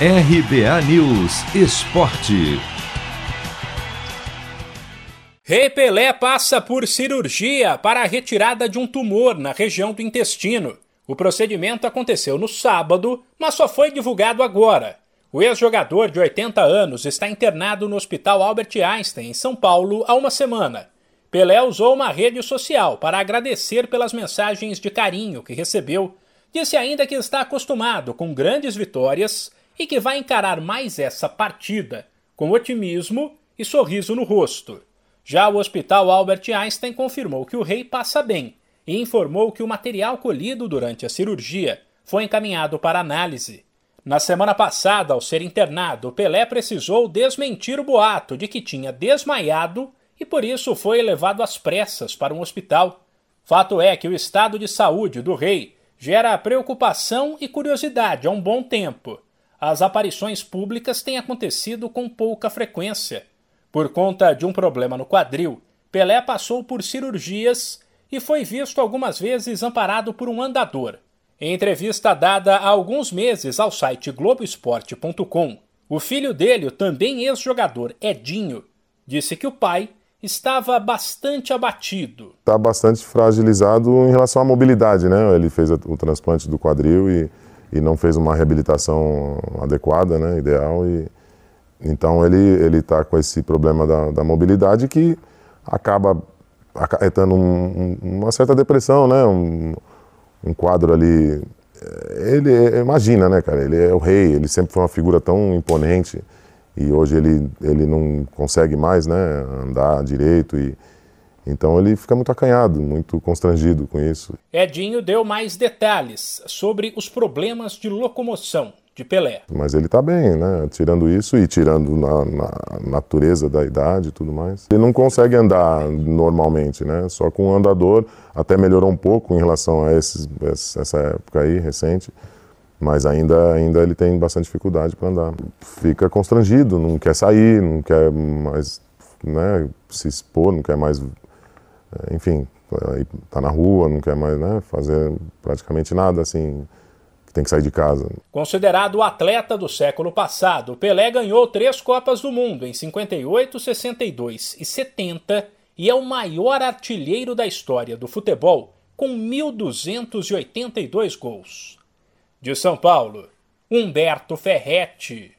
RBA News Esporte. Rei Pelé passa por cirurgia para a retirada de um tumor na região do intestino. O procedimento aconteceu no sábado, mas só foi divulgado agora. O ex-jogador de 80 anos está internado no Hospital Albert Einstein, em São Paulo, há uma semana. Pelé usou uma rede social para agradecer pelas mensagens de carinho que recebeu. Disse ainda que está acostumado com grandes vitórias e que vai encarar mais essa partida com otimismo e sorriso no rosto. Já o Hospital Albert Einstein confirmou que o rei passa bem e informou que o material colhido durante a cirurgia foi encaminhado para análise. Na semana passada, ao ser internado, Pelé precisou desmentir o boato de que tinha desmaiado e por isso foi levado às pressas para um hospital. Fato é que o estado de saúde do rei gera preocupação e curiosidade há um bom tempo as aparições públicas têm acontecido com pouca frequência. Por conta de um problema no quadril, Pelé passou por cirurgias e foi visto algumas vezes amparado por um andador. Em entrevista dada há alguns meses ao site Globoesporte.com, o filho dele, o também ex-jogador Edinho, disse que o pai estava bastante abatido. Está bastante fragilizado em relação à mobilidade, né? Ele fez o transplante do quadril e e não fez uma reabilitação adequada, né, ideal. E, então ele ele está com esse problema da, da, mobilidade que acaba acarretando um, um, uma certa depressão, né, um, um quadro ali. Eh, ele é, imagina, né, cara? Ele é o rei. Ele sempre foi uma figura tão imponente e hoje ele ele não consegue mais, né, andar direito e então ele fica muito acanhado, muito constrangido com isso. Edinho deu mais detalhes sobre os problemas de locomoção de Pelé. Mas ele está bem, né? Tirando isso e tirando na, na, natureza da idade e tudo mais. Ele não consegue andar normalmente, né? Só com um andador, até melhorou um pouco em relação a esses, essa época aí, recente. Mas ainda, ainda ele tem bastante dificuldade para andar. Fica constrangido, não quer sair, não quer mais né, se expor, não quer mais enfim, está na rua, não quer mais né, fazer praticamente nada assim, tem que sair de casa. Considerado o atleta do século passado, Pelé ganhou três Copas do Mundo em 58, 62 e 70 e é o maior artilheiro da história do futebol, com 1.282 gols. De São Paulo, Humberto Ferretti.